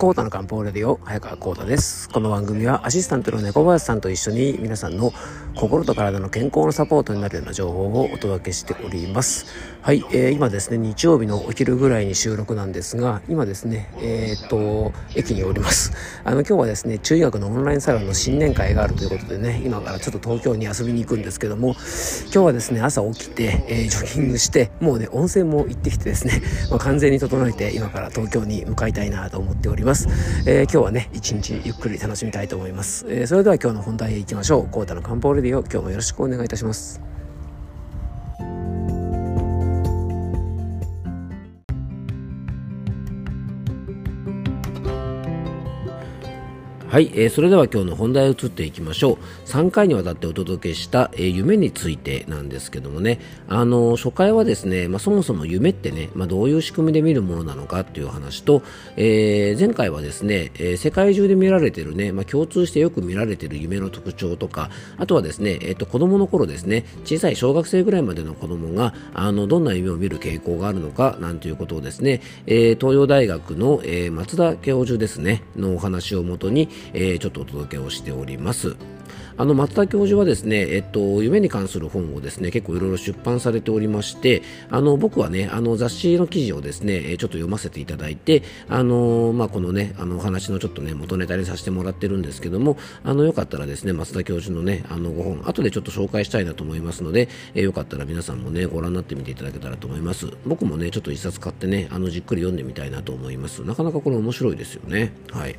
コータの漢方レディオ早川コータです。この番組はアシスタントの猫林さんと一緒に皆さんの心と体の健康のサポートになるような情報をお届けしております。はい、えー、今ですね日曜日のお昼ぐらいに収録なんですが今ですねえー、っと駅におります。あの今日はですね中医学のオンラインサロンの新年会があるということでね今からちょっと東京に遊びに行くんですけども今日はですね朝起きて、えー、ジョギングしてもうね温泉も行ってきてですね、まあ、完全に整えて今から東京に向かいたいなと思っております。ます、えー、今日はね一日ゆっくり楽しみたいと思います、えー、それでは今日の本題へ行きましょう。コータの漢方レディオ今日もよろしくお願いいたします。はい、えー、それでは今日の本題へ移っていきましょう。3回にわたってお届けした、えー、夢についてなんですけどもね、あのー、初回はですね、まあ、そもそも夢ってね、まあ、どういう仕組みで見るものなのかっていう話と、えー、前回はですね、え、世界中で見られてるね、まあ、共通してよく見られてる夢の特徴とか、あとはですね、えっ、と、子供の頃ですね、小さい小学生ぐらいまでの子供が、あの、どんな夢を見る傾向があるのか、なんていうことをですね、え、東洋大学の、えー、松田教授ですね、のお話をもとに、えー、ちょっとお届けをしております。あの松田教授はですね、えっと、夢に関する本をですね結構いろいろ出版されておりましてあの僕はねあの雑誌の記事をですねちょっと読ませていただいてあの、まあ、このねあのお話のちょっとね元ネタにさせてもらってるんですけどもあのよかったらですね松田教授のねあのご本後でちょっと紹介したいなと思いますので、えよかったら皆さんもねご覧になってみていただけたらと思います。僕もねちょっと一冊買ってねあのじっくり読んでみたいなと思います。なかなかこれ面白いですよね。はい。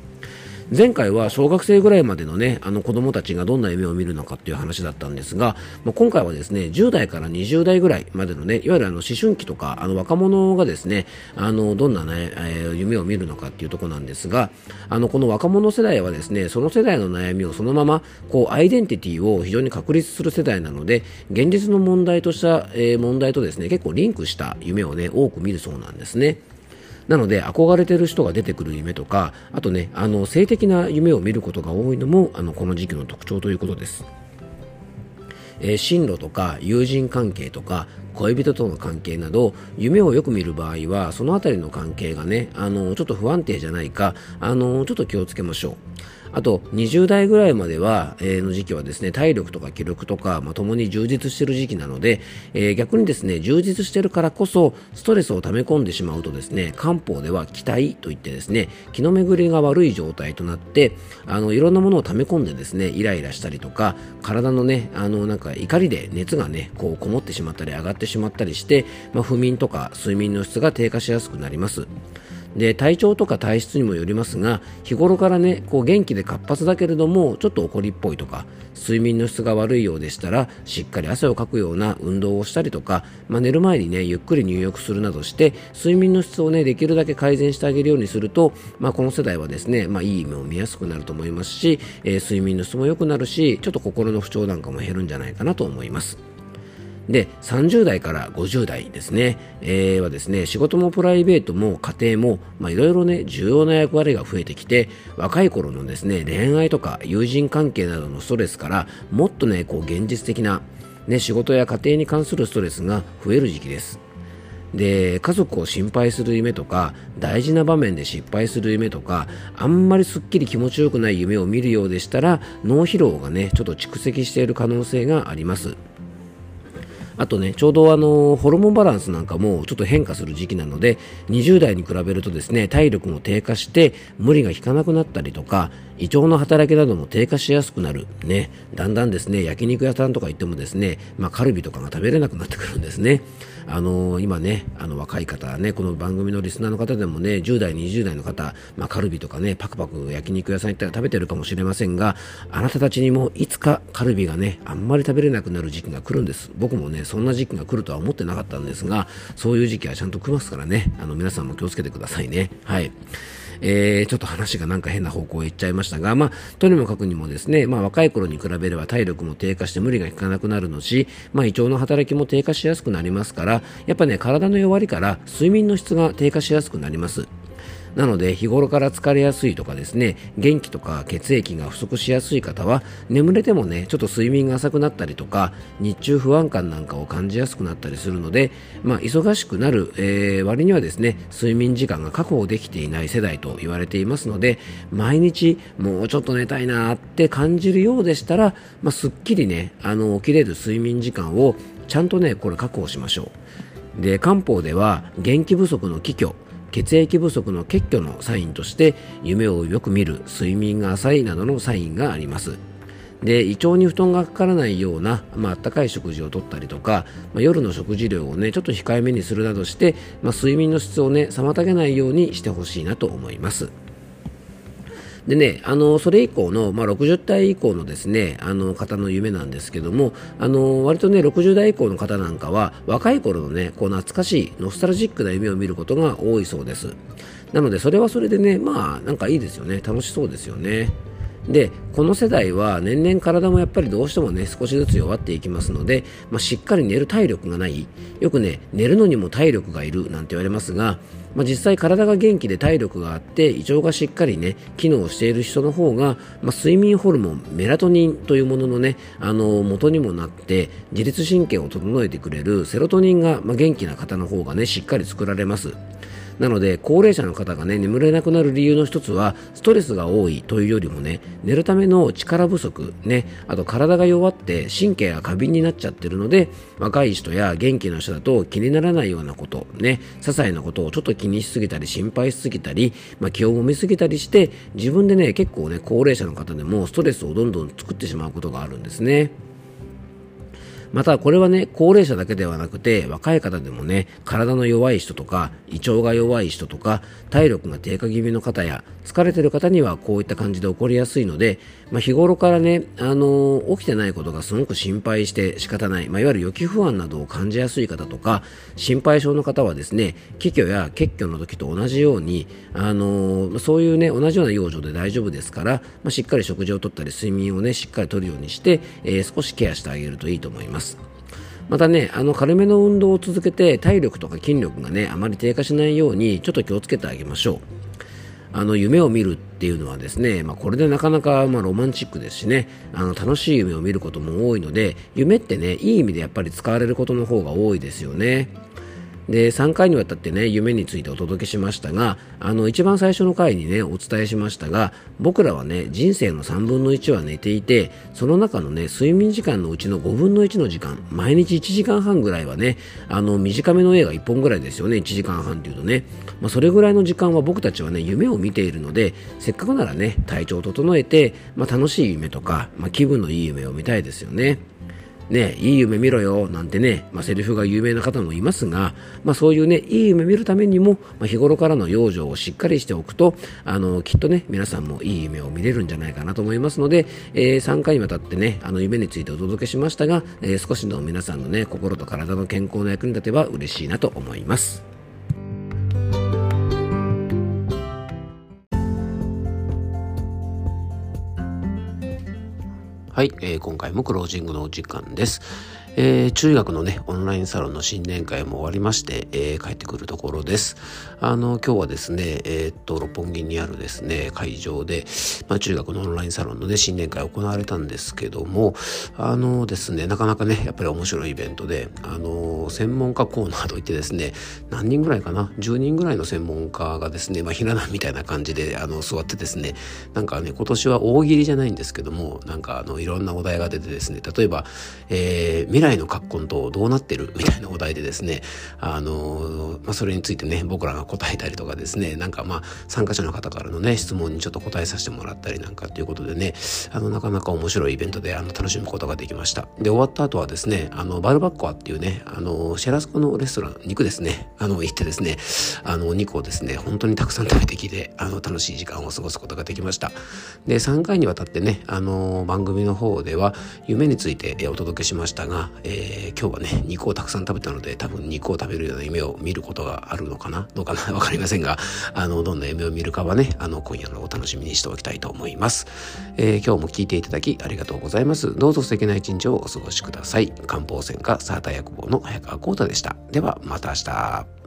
前回は小学生ぐらいまでのね、あの子供たちがどんな夢を見るのかっていう話だったんですが、まあ、今回はですね、10代から20代ぐらいまでのね、いわゆるあの思春期とか、あの若者がですね、あの、どんなね、えー、夢を見るのかっていうところなんですが、あの、この若者世代はですね、その世代の悩みをそのまま、こう、アイデンティティを非常に確立する世代なので、現実の問題とした、えー、問題とですね、結構リンクした夢をね、多く見るそうなんですね。なので憧れてる人が出てくる夢とかあとねあの性的な夢を見ることが多いのもあのこの時期の特徴ということです。えー、進路とか友人関係とか恋人との関係など夢をよく見る場合はその辺りの関係がねあのちょっと不安定じゃないかあのちょっと気をつけましょう。あと、20代ぐらいまでは、えー、の時期はですね、体力とか気力とか、まあ、共に充実している時期なので、えー、逆にですね、充実しているからこそ、ストレスを溜め込んでしまうとですね、漢方では気体といってですね、気の巡りが悪い状態となって、あの、いろんなものを溜め込んでですね、イライラしたりとか、体のね、あの、なんか怒りで熱がね、こう、こもってしまったり上がってしまったりして、まあ、不眠とか睡眠の質が低下しやすくなります。で体調とか体質にもよりますが日頃からねこう元気で活発だけれどもちょっと怒りっぽいとか睡眠の質が悪いようでしたらしっかり汗をかくような運動をしたりとか、まあ、寝る前にねゆっくり入浴するなどして睡眠の質をねできるだけ改善してあげるようにすると、まあ、この世代はですね、まあ、いい夢を見やすくなると思いますし、えー、睡眠の質も良くなるしちょっと心の不調なんかも減るんじゃないかなと思います。で30代から50代ですね、えー、はですね仕事もプライベートも家庭もいろいろね重要な役割が増えてきて若い頃のですね恋愛とか友人関係などのストレスからもっとねこう現実的な、ね、仕事や家庭に関するストレスが増える時期です。で家族を心配する夢とか大事な場面で失敗する夢とかあんまりすっきり気持ちよくない夢を見るようでしたら脳疲労がねちょっと蓄積している可能性があります。あとね、ちょうどあの、ホルモンバランスなんかもちょっと変化する時期なので、20代に比べるとですね、体力も低下して、無理が効かなくなったりとか、胃腸の働きなども低下しやすくなる。ね、だんだんですね、焼肉屋さんとか行ってもですね、まあ、カルビとかが食べれなくなってくるんですね。あの、今ね、あの若い方ね、この番組のリスナーの方でもね、10代、20代の方、まあ、カルビとかね、パクパク焼肉屋さん行ったら食べてるかもしれませんが、あなたたちにもいつかカルビがね、あんまり食べれなくなる時期が来るんです。僕もね、そんな時期が来るとは思ってなかったんですが、そういう時期はちゃんと来ますからね、あの皆さんも気をつけてくださいね。はい。えー、ちょっと話がなんか変な方向へ行っちゃいましたが、まあ、とにもかくにもですね、まあ、若い頃に比べれば体力も低下して無理が効かなくなるのし、まあ、胃腸の働きも低下しやすくなりますから、やっぱね、体の弱りから睡眠の質が低下しやすくなります。なので日頃から疲れやすいとかですね元気とか血液が不足しやすい方は眠れてもねちょっと睡眠が浅くなったりとか日中不安感なんかを感じやすくなったりするので、まあ、忙しくなる、えー、割にはですね睡眠時間が確保できていない世代と言われていますので毎日もうちょっと寝たいなって感じるようでしたら、まあ、すっきりねあの起きれる睡眠時間をちゃんとねこれ確保しましょう。で漢方では元気不足の気虚血液不足の血虚のサインとして夢をよく見る睡眠が浅いなどのサインがあります。で胃腸に布団がかからないような、まあったかい食事をとったりとか、まあ、夜の食事量をねちょっと控えめにするなどして、まあ、睡眠の質をね妨げないようにしてほしいなと思います。でね、あの、それ以降の、まあ、60代以降のですね、あの、方の夢なんですけども、あの、割とね、60代以降の方なんかは、若い頃のね、こう、懐かしい、ノスタルジックな夢を見ることが多いそうです。なので、それはそれでね、まあ、なんかいいですよね。楽しそうですよね。でこの世代は年々体もやっぱりどうしてもね少しずつ弱っていきますので、まあ、しっかり寝る体力がない。よくね寝るのにも体力がいるなんて言われますが、まあ、実際体が元気で体力があって胃腸がしっかりね機能している人の方が、まあ、睡眠ホルモンメラトニンというもののねあの元にもなって自律神経を整えてくれるセロトニンが、まあ、元気な方の方がねしっかり作られます。なので高齢者の方がね眠れなくなる理由の一つはストレスが多いというよりもね寝るための力不足ねあと体が弱って神経が過敏になっちゃってるので若い人や元気な人だと気にならないようなことね些細なことをちょっと気にしすぎたり心配しすぎたり、まあ、気をもみすぎたりして自分でね結構ね高齢者の方でもストレスをどんどん作ってしまうことがあるんですね。またこれはね、高齢者だけではなくて、若い方でもね、体の弱い人とか、胃腸が弱い人とか、体力が低下気味の方や、疲れてる方にはこういった感じで起こりやすいので、まあ、日頃からね、あのー、起きてないことがすごく心配して仕方ない、まあ、いわゆる予期不安などを感じやすい方とか、心配性の方はですね、気虚や血虚の時と同じように、あのー、そういうね、同じような養生で大丈夫ですから、まあ、しっかり食事をとったり、睡眠をね、しっかりとるようにして、えー、少しケアしてあげるといいと思います。またね、あの軽めの運動を続けて体力とか筋力がね、あまり低下しないようにちょっと気をつけてあげましょう。あの夢を見るっていうのはですね、まあ、これでなかなかまロマンチックですしねあの楽しい夢を見ることも多いので夢ってねいい意味でやっぱり使われることの方が多いですよね。で3回にわたってね夢についてお届けしましたがあの一番最初の回にねお伝えしましたが僕らはね人生の3分の1は寝ていてその中のね睡眠時間のうちの5分の1の時間毎日1時間半ぐらいはねあの短めの映画1本ぐらいですよね1時間半っていうとね、まあ、それぐらいの時間は僕たちはね夢を見ているのでせっかくならね体調を整えて、まあ、楽しい夢とか、まあ、気分のいい夢を見たいですよね。ね、いい夢見ろよなんてね、まあ、セリフが有名な方もいますが、まあ、そういうね、いい夢見るためにも、まあ、日頃からの養生をしっかりしておくと、あの、きっとね、皆さんもいい夢を見れるんじゃないかなと思いますので、えー、3回にわたってね、あの、夢についてお届けしましたが、えー、少しの皆さんのね、心と体の健康の役に立てば嬉しいなと思います。はい、えー、今回もクロージングのお時間です。えー、中学のね、オンラインサロンの新年会も終わりまして、えー、帰ってくるところです。あの、今日はですね、えー、っと、六本木にあるですね、会場で、まあ、中学のオンラインサロンのね、新年会行われたんですけども、あのですね、なかなかね、やっぱり面白いイベントで、あの、専門家コーナーといってですね、何人ぐらいかな、10人ぐらいの専門家がですね、まあ、ひな壇みたいな感じで、あの、座ってですね、なんかね、今年は大喜利じゃないんですけども、なんか、あの、いろんなお題が出てですね、例えば、えー、来の格好とどうなってる？みたいなお題でですね、あの、まあ、それについてね、僕らが答えたりとかですね、なんかまあ、参加者の方からのね、質問にちょっと答えさせてもらったりなんかっていうことでね、あの、なかなか面白いイベントで、あの、楽しむことができました。で、終わった後はですね、あの、バルバッコアっていうね、あの、シェラスコのレストラン、肉ですね、あの、行ってですね、あの、お肉をですね、本当にたくさん食べてきて、あの、楽しい時間を過ごすことができました。で、3回にわたってね、あの、番組の方では、夢についてお届けしましたが、えー、今日はね、肉をたくさん食べたので、多分肉を食べるような夢を見ることがあるのかなどうかなわかりませんが、あの、どんな夢を見るかはね、あの、今夜のお楽しみにしておきたいと思います。えー、今日も聞いていただきありがとうございます。どうぞ素敵な一日をお過ごしください。漢方専科サーター薬房の早川幸太でした。では、また明日。